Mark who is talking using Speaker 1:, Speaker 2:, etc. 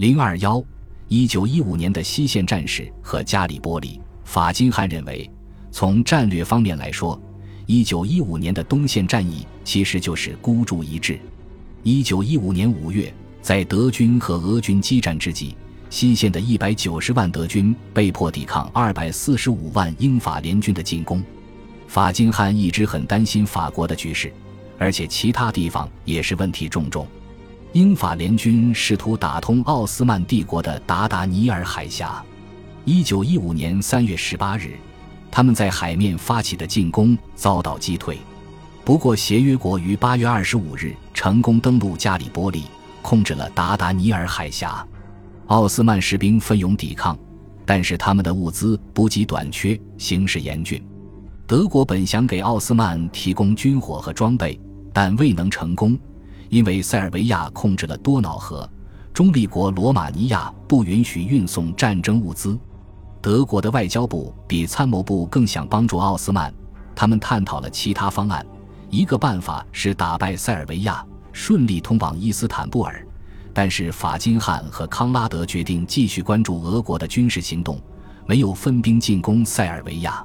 Speaker 1: 零二幺，一九一五年的西线战事和加里波利，法金汉认为，从战略方面来说，一九一五年的东线战役其实就是孤注一掷。一九一五年五月，在德军和俄军激战之际，西线的一百九十万德军被迫抵抗二百四十五万英法联军的进攻。法金汉一直很担心法国的局势，而且其他地方也是问题重重。英法联军试图打通奥斯曼帝国的达达尼尔海峡。一九一五年三月十八日，他们在海面发起的进攻遭到击退。不过，协约国于八月二十五日成功登陆加里波利，控制了达达尼尔海峡。奥斯曼士兵奋勇抵抗，但是他们的物资补给短缺，形势严峻。德国本想给奥斯曼提供军火和装备，但未能成功。因为塞尔维亚控制了多瑙河，中立国罗马尼亚不允许运送战争物资。德国的外交部比参谋部更想帮助奥斯曼，他们探讨了其他方案。一个办法是打败塞尔维亚，顺利通往伊斯坦布尔。但是法金汉和康拉德决定继续关注俄国的军事行动，没有分兵进攻塞尔维亚。